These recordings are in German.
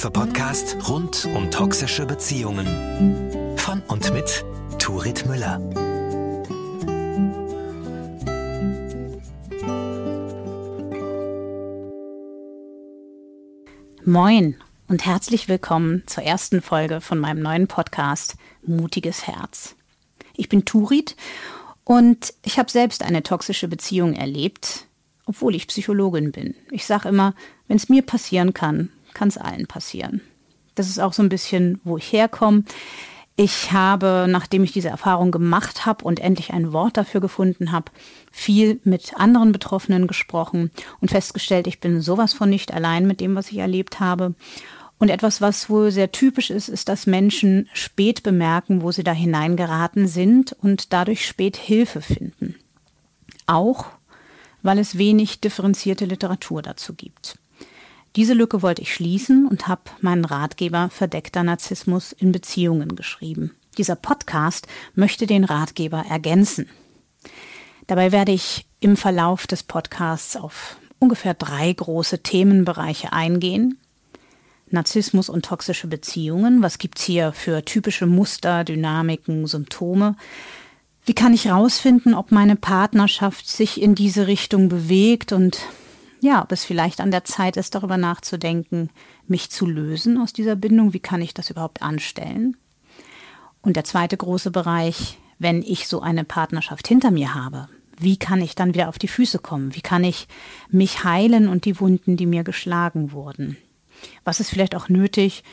Selbsthilfe-Podcast rund um toxische Beziehungen. Von und mit Turit Müller. Moin und herzlich willkommen zur ersten Folge von meinem neuen Podcast Mutiges Herz. Ich bin Turit und ich habe selbst eine toxische Beziehung erlebt, obwohl ich Psychologin bin. Ich sage immer, wenn es mir passieren kann, kann es allen passieren. Das ist auch so ein bisschen, wo ich herkomme. Ich habe, nachdem ich diese Erfahrung gemacht habe und endlich ein Wort dafür gefunden habe, viel mit anderen Betroffenen gesprochen und festgestellt, ich bin sowas von nicht allein mit dem, was ich erlebt habe. Und etwas, was wohl sehr typisch ist, ist, dass Menschen spät bemerken, wo sie da hineingeraten sind und dadurch spät Hilfe finden. Auch weil es wenig differenzierte Literatur dazu gibt. Diese Lücke wollte ich schließen und habe meinen Ratgeber Verdeckter Narzissmus in Beziehungen geschrieben. Dieser Podcast möchte den Ratgeber ergänzen. Dabei werde ich im Verlauf des Podcasts auf ungefähr drei große Themenbereiche eingehen. Narzissmus und toxische Beziehungen. Was gibt's hier für typische Muster, Dynamiken, Symptome? Wie kann ich herausfinden, ob meine Partnerschaft sich in diese Richtung bewegt und ja, ob es vielleicht an der Zeit ist, darüber nachzudenken, mich zu lösen aus dieser Bindung. Wie kann ich das überhaupt anstellen? Und der zweite große Bereich, wenn ich so eine Partnerschaft hinter mir habe, wie kann ich dann wieder auf die Füße kommen? Wie kann ich mich heilen und die Wunden, die mir geschlagen wurden? Was ist vielleicht auch nötig,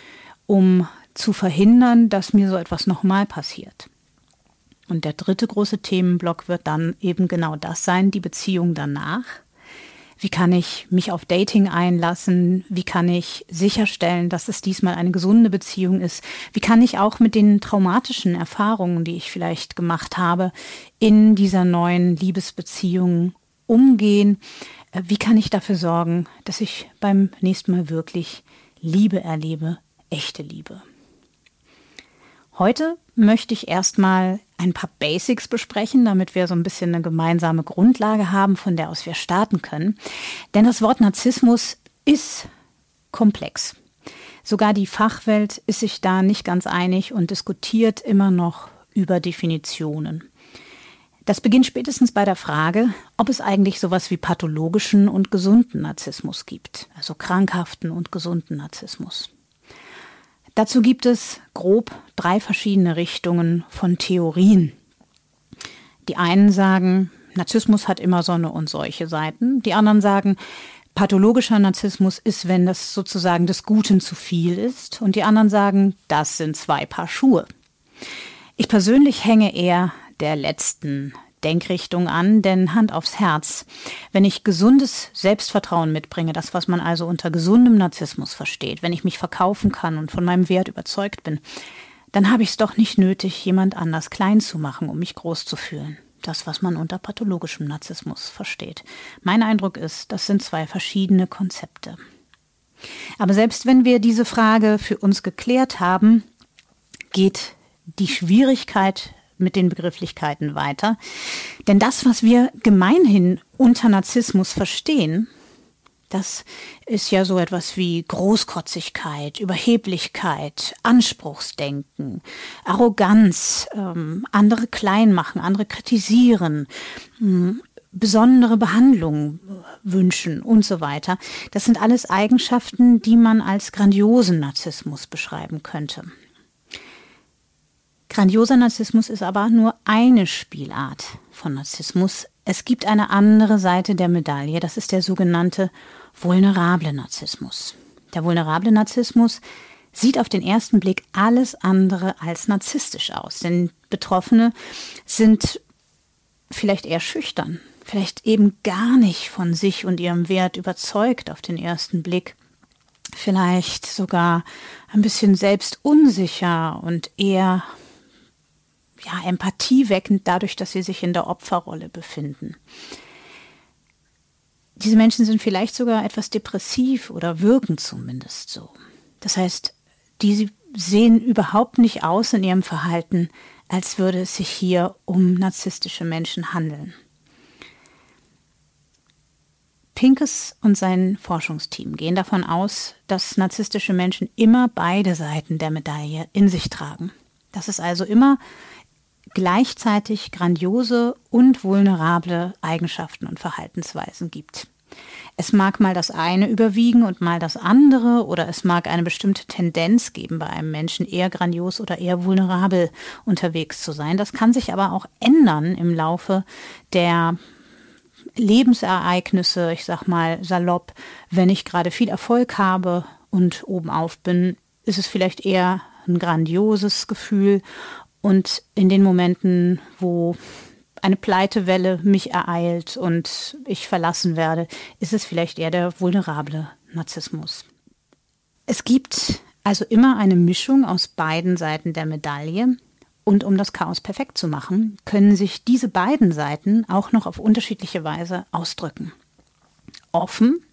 um zu verhindern, dass mir so etwas nochmal passiert? Und der dritte große Themenblock wird dann eben genau das sein, die Beziehung danach. Wie kann ich mich auf Dating einlassen? Wie kann ich sicherstellen, dass es diesmal eine gesunde Beziehung ist? Wie kann ich auch mit den traumatischen Erfahrungen, die ich vielleicht gemacht habe, in dieser neuen Liebesbeziehung umgehen? Äh, wie kann ich dafür sorgen, dass ich beim nächsten Mal wirklich Liebe erlebe, echte Liebe? Heute möchte ich erstmal ein paar Basics besprechen, damit wir so ein bisschen eine gemeinsame Grundlage haben, von der aus wir starten können. Denn das Wort Narzissmus ist komplex. Sogar die Fachwelt ist sich da nicht ganz einig und diskutiert immer noch über Definitionen. Das beginnt spätestens bei der Frage, ob es eigentlich sowas wie pathologischen und gesunden Narzissmus gibt, also krankhaften und gesunden Narzissmus. Dazu gibt es grob drei verschiedene Richtungen von Theorien. Die einen sagen, Narzissmus hat immer Sonne und solche Seiten. Die anderen sagen, pathologischer Narzissmus ist, wenn das sozusagen des Guten zu viel ist. Und die anderen sagen, das sind zwei Paar Schuhe. Ich persönlich hänge eher der letzten Denkrichtung an, denn Hand aufs Herz. Wenn ich gesundes Selbstvertrauen mitbringe, das, was man also unter gesundem Narzissmus versteht, wenn ich mich verkaufen kann und von meinem Wert überzeugt bin, dann habe ich es doch nicht nötig, jemand anders klein zu machen, um mich groß zu fühlen. Das, was man unter pathologischem Narzissmus versteht. Mein Eindruck ist, das sind zwei verschiedene Konzepte. Aber selbst wenn wir diese Frage für uns geklärt haben, geht die Schwierigkeit mit den Begrifflichkeiten weiter. Denn das, was wir gemeinhin unter Narzissmus verstehen, das ist ja so etwas wie Großkotzigkeit, Überheblichkeit, Anspruchsdenken, Arroganz, ähm, andere klein machen, andere kritisieren, mh, besondere Behandlung wünschen und so weiter. Das sind alles Eigenschaften, die man als grandiosen Narzissmus beschreiben könnte. Grandioser Narzissmus ist aber nur eine Spielart von Narzissmus. Es gibt eine andere Seite der Medaille, das ist der sogenannte vulnerable Narzissmus. Der vulnerable Narzissmus sieht auf den ersten Blick alles andere als narzisstisch aus, denn Betroffene sind vielleicht eher schüchtern, vielleicht eben gar nicht von sich und ihrem Wert überzeugt auf den ersten Blick, vielleicht sogar ein bisschen selbst unsicher und eher ja, Empathie weckend dadurch, dass sie sich in der Opferrolle befinden. Diese Menschen sind vielleicht sogar etwas depressiv oder wirken zumindest so. Das heißt, die sehen überhaupt nicht aus in ihrem Verhalten, als würde es sich hier um narzisstische Menschen handeln. Pinkes und sein Forschungsteam gehen davon aus, dass narzisstische Menschen immer beide Seiten der Medaille in sich tragen. Dass es also immer gleichzeitig grandiose und vulnerable Eigenschaften und Verhaltensweisen gibt. Es mag mal das eine überwiegen und mal das andere oder es mag eine bestimmte Tendenz geben, bei einem Menschen eher grandios oder eher vulnerabel unterwegs zu sein. Das kann sich aber auch ändern im Laufe der Lebensereignisse, ich sag mal salopp, wenn ich gerade viel Erfolg habe und obenauf bin, ist es vielleicht eher ein grandioses Gefühl. Und in den Momenten, wo eine Pleitewelle mich ereilt und ich verlassen werde, ist es vielleicht eher der vulnerable Narzissmus. Es gibt also immer eine Mischung aus beiden Seiten der Medaille. Und um das Chaos perfekt zu machen, können sich diese beiden Seiten auch noch auf unterschiedliche Weise ausdrücken. Offen,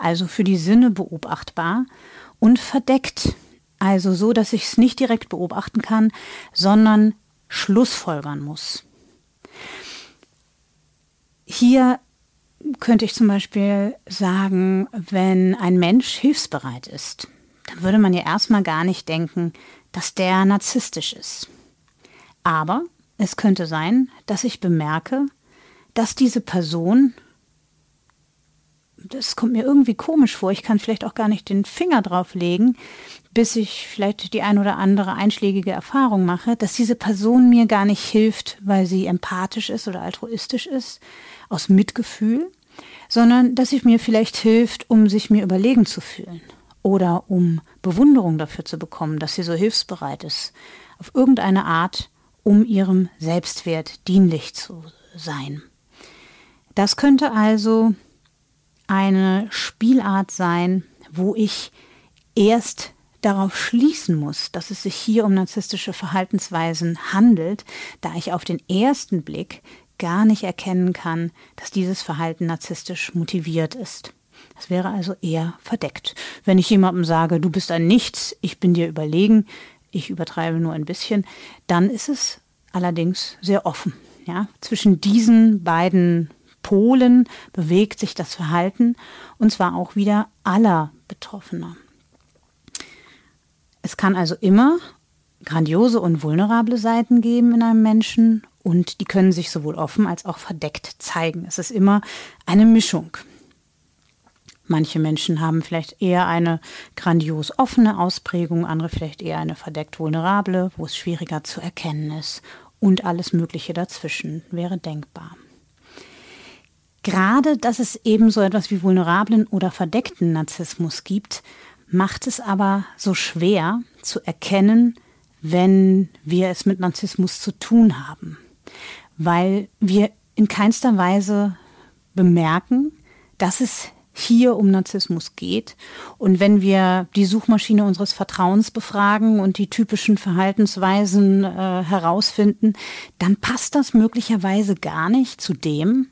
also für die Sinne beobachtbar, und verdeckt, also so, dass ich es nicht direkt beobachten kann, sondern Schlussfolgern muss. Hier könnte ich zum Beispiel sagen, wenn ein Mensch hilfsbereit ist, dann würde man ja erstmal gar nicht denken, dass der narzisstisch ist. Aber es könnte sein, dass ich bemerke, dass diese Person, das kommt mir irgendwie komisch vor, ich kann vielleicht auch gar nicht den Finger drauf legen, bis ich vielleicht die ein oder andere einschlägige Erfahrung mache, dass diese Person mir gar nicht hilft, weil sie empathisch ist oder altruistisch ist, aus Mitgefühl, sondern dass sie mir vielleicht hilft, um sich mir überlegen zu fühlen oder um Bewunderung dafür zu bekommen, dass sie so hilfsbereit ist, auf irgendeine Art um ihrem Selbstwert dienlich zu sein. Das könnte also eine Spielart sein, wo ich erst darauf schließen muss, dass es sich hier um narzisstische Verhaltensweisen handelt, da ich auf den ersten Blick gar nicht erkennen kann, dass dieses Verhalten narzisstisch motiviert ist. Das wäre also eher verdeckt. Wenn ich jemandem sage, du bist ein Nichts, ich bin dir überlegen, ich übertreibe nur ein bisschen, dann ist es allerdings sehr offen. Ja? Zwischen diesen beiden Polen bewegt sich das Verhalten und zwar auch wieder aller Betroffener. Es kann also immer grandiose und vulnerable Seiten geben in einem Menschen und die können sich sowohl offen als auch verdeckt zeigen. Es ist immer eine Mischung. Manche Menschen haben vielleicht eher eine grandios offene Ausprägung, andere vielleicht eher eine verdeckt vulnerable, wo es schwieriger zu erkennen ist. Und alles Mögliche dazwischen wäre denkbar. Gerade, dass es eben so etwas wie vulnerablen oder verdeckten Narzissmus gibt, macht es aber so schwer zu erkennen, wenn wir es mit Narzissmus zu tun haben. Weil wir in keinster Weise bemerken, dass es hier um Narzissmus geht. Und wenn wir die Suchmaschine unseres Vertrauens befragen und die typischen Verhaltensweisen äh, herausfinden, dann passt das möglicherweise gar nicht zu dem,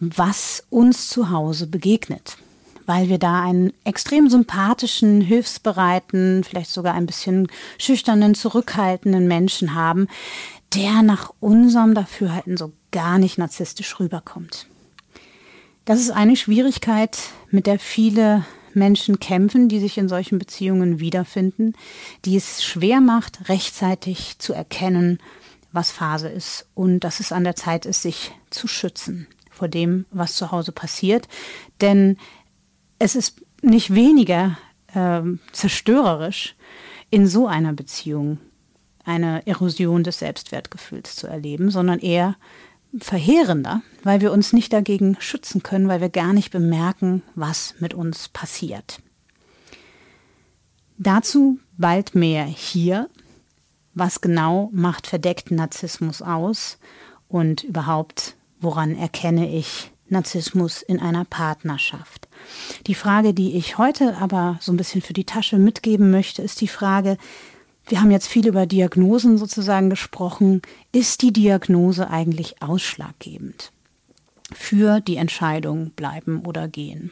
was uns zu Hause begegnet. Weil wir da einen extrem sympathischen, hilfsbereiten, vielleicht sogar ein bisschen schüchternen, zurückhaltenden Menschen haben, der nach unserem Dafürhalten so gar nicht narzisstisch rüberkommt. Das ist eine Schwierigkeit, mit der viele Menschen kämpfen, die sich in solchen Beziehungen wiederfinden, die es schwer macht, rechtzeitig zu erkennen, was Phase ist und dass es an der Zeit ist, sich zu schützen vor dem, was zu Hause passiert. Denn es ist nicht weniger äh, zerstörerisch, in so einer Beziehung eine Erosion des Selbstwertgefühls zu erleben, sondern eher verheerender, weil wir uns nicht dagegen schützen können, weil wir gar nicht bemerken, was mit uns passiert. Dazu bald mehr hier. Was genau macht verdeckten Narzissmus aus und überhaupt, woran erkenne ich Narzissmus in einer Partnerschaft? Die Frage, die ich heute aber so ein bisschen für die Tasche mitgeben möchte, ist die Frage, wir haben jetzt viel über Diagnosen sozusagen gesprochen. Ist die Diagnose eigentlich ausschlaggebend für die Entscheidung bleiben oder gehen?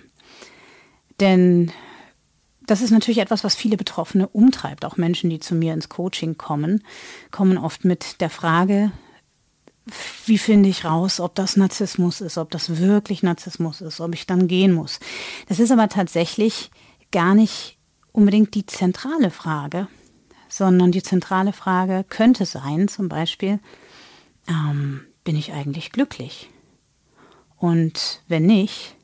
Denn das ist natürlich etwas, was viele Betroffene umtreibt. Auch Menschen, die zu mir ins Coaching kommen, kommen oft mit der Frage, wie finde ich raus, ob das Narzissmus ist, ob das wirklich Narzissmus ist, ob ich dann gehen muss. Das ist aber tatsächlich gar nicht unbedingt die zentrale Frage, sondern die zentrale Frage könnte sein, zum Beispiel, ähm, bin ich eigentlich glücklich? Und wenn nicht,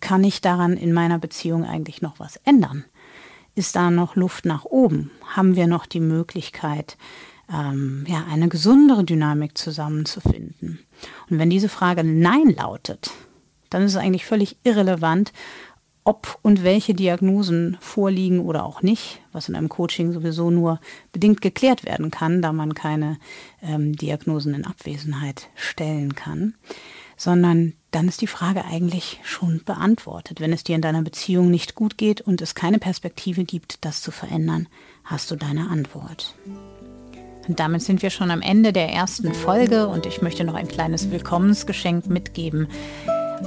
kann ich daran in meiner Beziehung eigentlich noch was ändern? Ist da noch Luft nach oben? Haben wir noch die Möglichkeit, ähm, ja, eine gesundere Dynamik zusammenzufinden? Und wenn diese Frage Nein lautet, dann ist es eigentlich völlig irrelevant, ob und welche Diagnosen vorliegen oder auch nicht, was in einem Coaching sowieso nur bedingt geklärt werden kann, da man keine ähm, Diagnosen in Abwesenheit stellen kann, sondern dann ist die Frage eigentlich schon beantwortet. Wenn es dir in deiner Beziehung nicht gut geht und es keine Perspektive gibt, das zu verändern, hast du deine Antwort. Und damit sind wir schon am Ende der ersten Folge und ich möchte noch ein kleines Willkommensgeschenk mitgeben.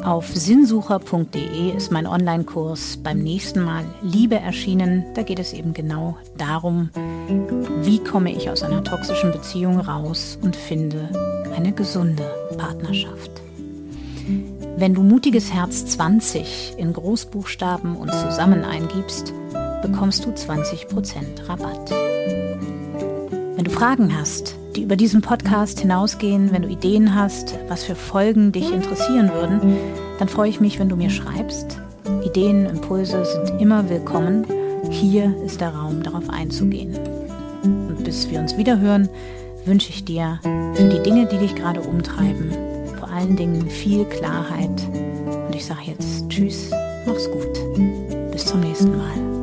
Auf sinnsucher.de ist mein Online-Kurs beim nächsten Mal Liebe erschienen. Da geht es eben genau darum, wie komme ich aus einer toxischen Beziehung raus und finde eine gesunde Partnerschaft. Wenn du mutiges Herz 20 in Großbuchstaben und zusammen eingibst, bekommst du 20% Rabatt. Wenn du Fragen hast, die über diesen Podcast hinausgehen, wenn du Ideen hast, was für Folgen dich interessieren würden, dann freue ich mich, wenn du mir schreibst. Ideen, Impulse sind immer willkommen. Hier ist der Raum, darauf einzugehen. Und bis wir uns wieder hören, wünsche ich dir für die Dinge, die dich gerade umtreiben, vor allen Dingen viel Klarheit. Und ich sage jetzt Tschüss, mach's gut. Bis zum nächsten Mal.